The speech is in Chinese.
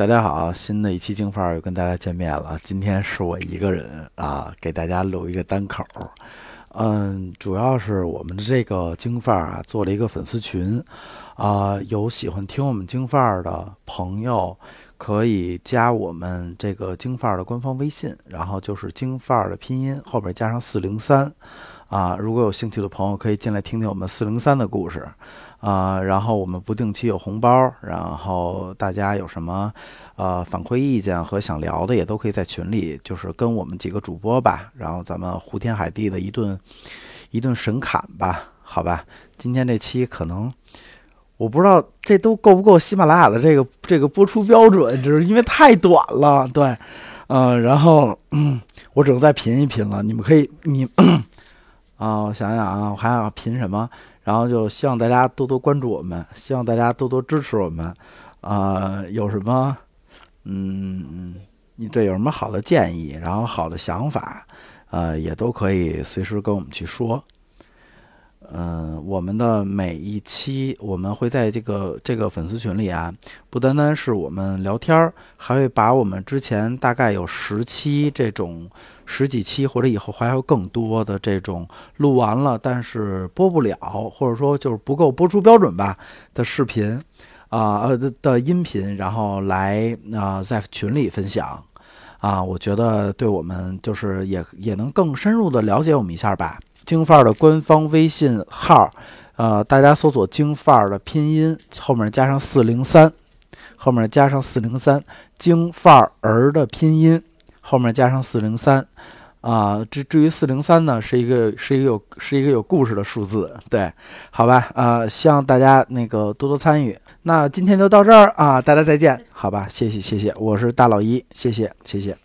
大家好，新的一期京范儿又跟大家见面了。今天是我一个人啊，给大家录一个单口。嗯，主要是我们的这个京范儿啊，做了一个粉丝群啊，有喜欢听我们京范儿的朋友可以加我们这个京范儿的官方微信，然后就是京范儿的拼音后边加上四零三啊。如果有兴趣的朋友可以进来听听我们四零三的故事。啊，然后我们不定期有红包，然后大家有什么呃反馈意见和想聊的，也都可以在群里，就是跟我们几个主播吧，然后咱们胡天海地的一顿一顿神侃吧，好吧？今天这期可能我不知道这都够不够喜马拉雅的这个这个播出标准，就是因为太短了，对，嗯，然后嗯 我只能再拼一拼了，你们可以你 啊，我想想啊，我还要拼什么？然后就希望大家多多关注我们，希望大家多多支持我们，啊，有什么，嗯，你对有什么好的建议，然后好的想法，呃，也都可以随时跟我们去说。嗯，我们的每一期我们会在这个这个粉丝群里啊，不单单是我们聊天儿，还会把我们之前大概有十期这种。十几期或者以后还有更多的这种录完了，但是播不了，或者说就是不够播出标准吧的视频，啊呃的音频，然后来啊在群里分享，啊，我觉得对我们就是也也能更深入的了解我们一下吧。京范儿的官方微信号，呃，大家搜索京范儿的拼音后面加上四零三，后面加上四零三，京范儿的拼音。后面加上四零三，啊，至至于四零三呢，是一个是一个有是一个有故事的数字，对，好吧，啊，希望大家那个多多参与。那今天就到这儿啊，大家再见，好吧，谢谢谢谢，我是大老一，谢谢谢谢。